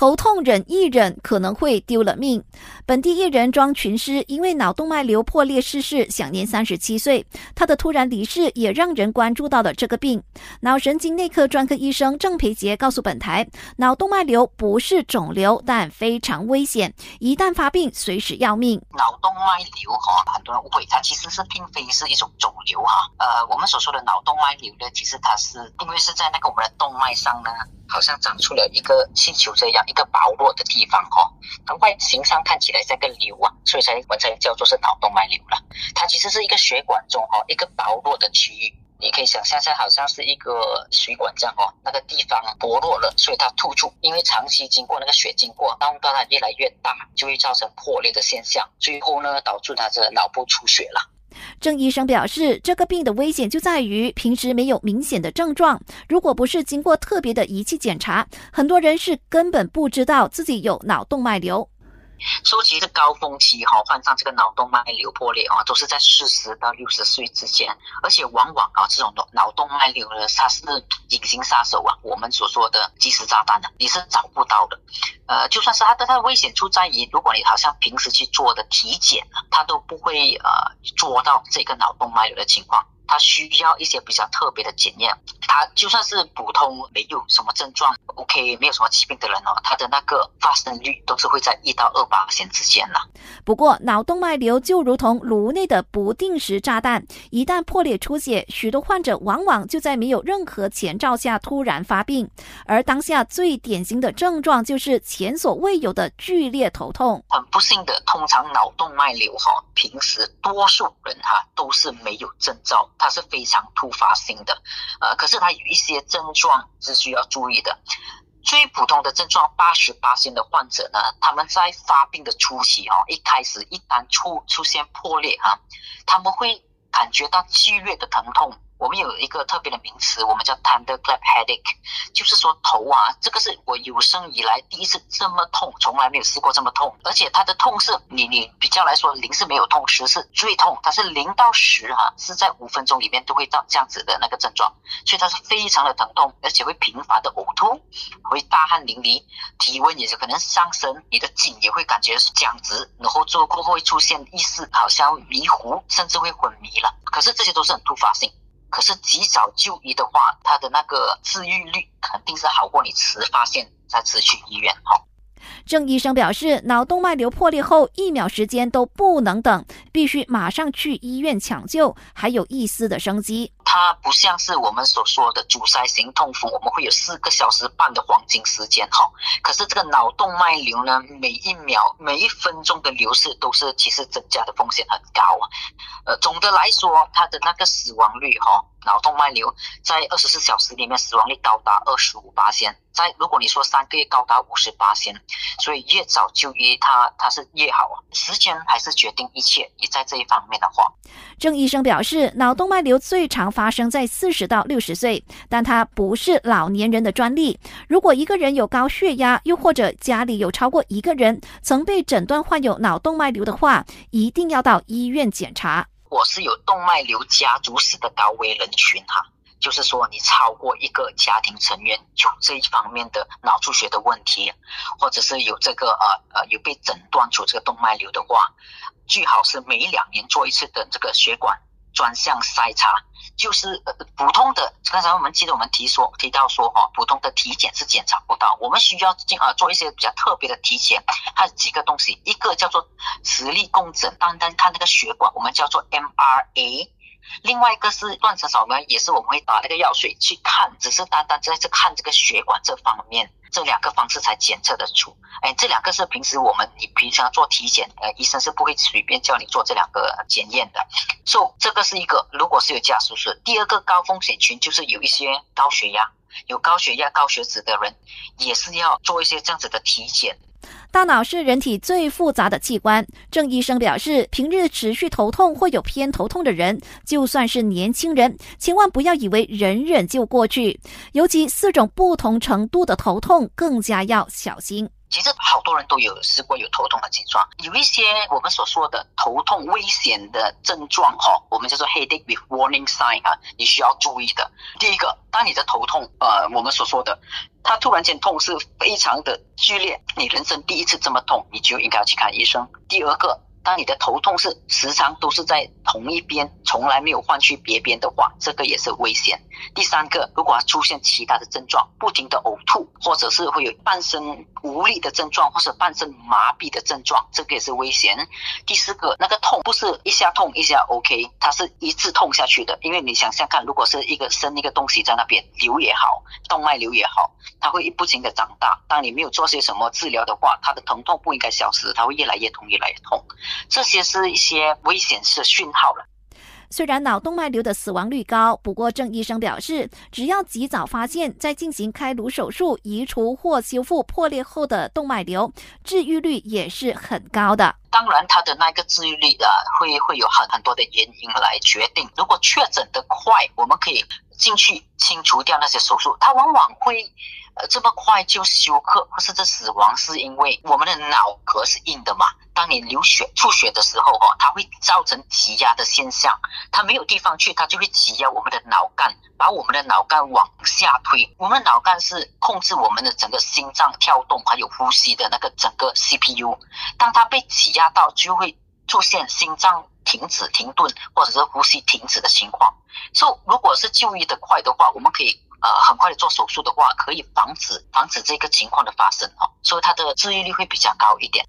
头痛忍一忍，可能会丢了命。本地艺人庄群师因为脑动脉瘤破裂逝世，享年三十七岁。他的突然离世也让人关注到了这个病。脑神经内科专科医生郑培杰告诉本台，脑动脉瘤不是肿瘤，但非常危险，一旦发病，随时要命。脑动脉瘤哈，很多人误会，它其实是并非是一种肿瘤哈。呃，我们所说的脑动脉瘤呢，其实它是因为是在那个我们的动脉上呢。好像长出了一个气球这样一个薄弱的地方哈，它外形上看起来像个瘤啊，所以才我才叫做是脑动脉瘤了。它其实是一个血管中哈一个薄弱的区域，你可以想象一下，好像是一个水管这样哦，那个地方薄弱了，所以它突出，因为长期经过那个血经过，当它越来越大，就会造成破裂的现象，最后呢导致它的脑部出血了。郑医生表示，这个病的危险就在于平时没有明显的症状，如果不是经过特别的仪器检查，很多人是根本不知道自己有脑动脉瘤。说其实高峰期哈，患上这个脑动脉瘤破裂啊，都是在四十到六十岁之间，而且往往啊，这种脑脑动脉瘤呢，它是隐形杀手啊，我们所说的即时炸弹呢，你是找不到的。呃，就算是它的它的危险处在于，如果你好像平时去做的体检呢，它都不会呃捉到这个脑动脉瘤的情况。它需要一些比较特别的检验，它就算是普通没有什么症状，OK，没有什么疾病的人哦，它的那个发生率都是会在一到二八线之间了。不过，脑动脉瘤就如同颅内的不定时炸弹，一旦破裂出血，许多患者往往就在没有任何前兆下突然发病，而当下最典型的症状就是前所未有的剧烈头痛。很不幸的，通常脑动脉瘤哈，平时多数人哈都是没有征兆。它是非常突发性的，呃，可是它有一些症状是需要注意的。最普通的症状，八十八线的患者呢，他们在发病的初期哦，一开始一旦出出现破裂啊，他们会感觉到剧烈的疼痛。我们有一个特别的名词，我们叫 thunderclap headache，就是说头啊，这个是我有生以来第一次这么痛，从来没有试过这么痛，而且它的痛是，你你比较来说零是没有痛，十是最痛，它是零到十哈，是在五分钟里面都会到这样子的那个症状，所以它是非常的疼痛，而且会频繁的呕吐，会大汗淋漓，体温也是可能上升，你的颈也会感觉是僵直，然后做过后会出现意识好像迷糊，甚至会昏迷了，可是这些都是很突发性。可是及早就医的话，他的那个治愈率肯定是好过你迟发现再迟去医院哈。郑医生表示，脑动脉瘤破裂后一秒时间都不能等，必须马上去医院抢救，还有一丝的生机。它不像是我们所说的阻塞型痛风，我们会有四个小时半的黄金时间哈。可是这个脑动脉瘤呢，每一秒、每一分钟的流逝都是其实增加的风险很高啊。呃，总的来说，它的那个死亡率哈。脑动脉瘤在二十四小时里面死亡率高达二十五八千，在如果你说三个月高达五十八千，所以越早就医它它是越好啊。时间还是决定一切，也在这一方面的话，郑医生表示，脑动脉瘤最常发生在四十到六十岁，但它不是老年人的专利。如果一个人有高血压，又或者家里有超过一个人曾被诊断患有脑动脉瘤的话，一定要到医院检查。我是有动脉瘤家族史的高危人群哈，就是说你超过一个家庭成员有这一方面的脑出血的问题，或者是有这个呃呃有被诊断出这个动脉瘤的话，最好是每两年做一次的这个血管专项筛查。就是呃普通的，刚才我们记得我们提说提到说哈，普通的体检是检查不到，我们需要进啊做一些比较特别的体检，它几个东西，一个叫做磁力共振，单单看那个血管，我们叫做 MRA。另外一个是断层扫描，也是我们会打那个药水去看，只是单单在这看这个血管这方面，这两个方式才检测得出。哎，这两个是平时我们你平常做体检，呃，医生是不会随便叫你做这两个检验的。所以这个是一个，如果是有家属史，第二个高风险群就是有一些高血压、有高血压、高血脂的人，也是要做一些这样子的体检。大脑是人体最复杂的器官。郑医生表示，平日持续头痛或有偏头痛的人，就算是年轻人，千万不要以为忍忍就过去。尤其四种不同程度的头痛，更加要小心。其实好多人都有试过有头痛的症状，有一些我们所说的头痛危险的症状哈，我们叫做 headache with warning sign 啊，你需要注意的。第一个，当你的头痛，呃，我们所说的，它突然间痛是非常的剧烈，你人生第一次这么痛，你就应该要去看医生。第二个。当你的头痛是时常都是在同一边，从来没有换去别边的话，这个也是危险。第三个，如果出现其他的症状，不停的呕吐，或者是会有半身无力的症状，或者半身麻痹的症状，这个也是危险。第四个，那个痛不是一下痛一下 OK，它是一直痛下去的。因为你想想看，如果是一个生一个东西在那边瘤也好，动脉瘤也好，它会不停的长大。当你没有做些什么治疗的话，它的疼痛不应该消失，它会越来越痛，越来越痛。这些是一些危险的讯号了。虽然脑动脉瘤的死亡率高，不过郑医生表示，只要及早发现，再进行开颅手术移除或修复破裂后的动脉瘤，治愈率也是很高的。当然，它的那个治愈率啊，会会有很很多的原因来决定。如果确诊的快，我们可以进去清除掉那些手术，它往往会。呃，这么快就休克或是这死亡，是因为我们的脑壳是硬的嘛？当你流血出血的时候，哈，它会造成挤压的现象，它没有地方去，它就会挤压我们的脑干，把我们的脑干往下推。我们脑干是控制我们的整个心脏跳动还有呼吸的那个整个 CPU，当它被挤压到，就会出现心脏停止、停顿或者是呼吸停止的情况。所以，如果是就医的快的话，我们可以。呃，很快的做手术的话，可以防止防止这个情况的发生哦，所以它的治愈率会比较高一点。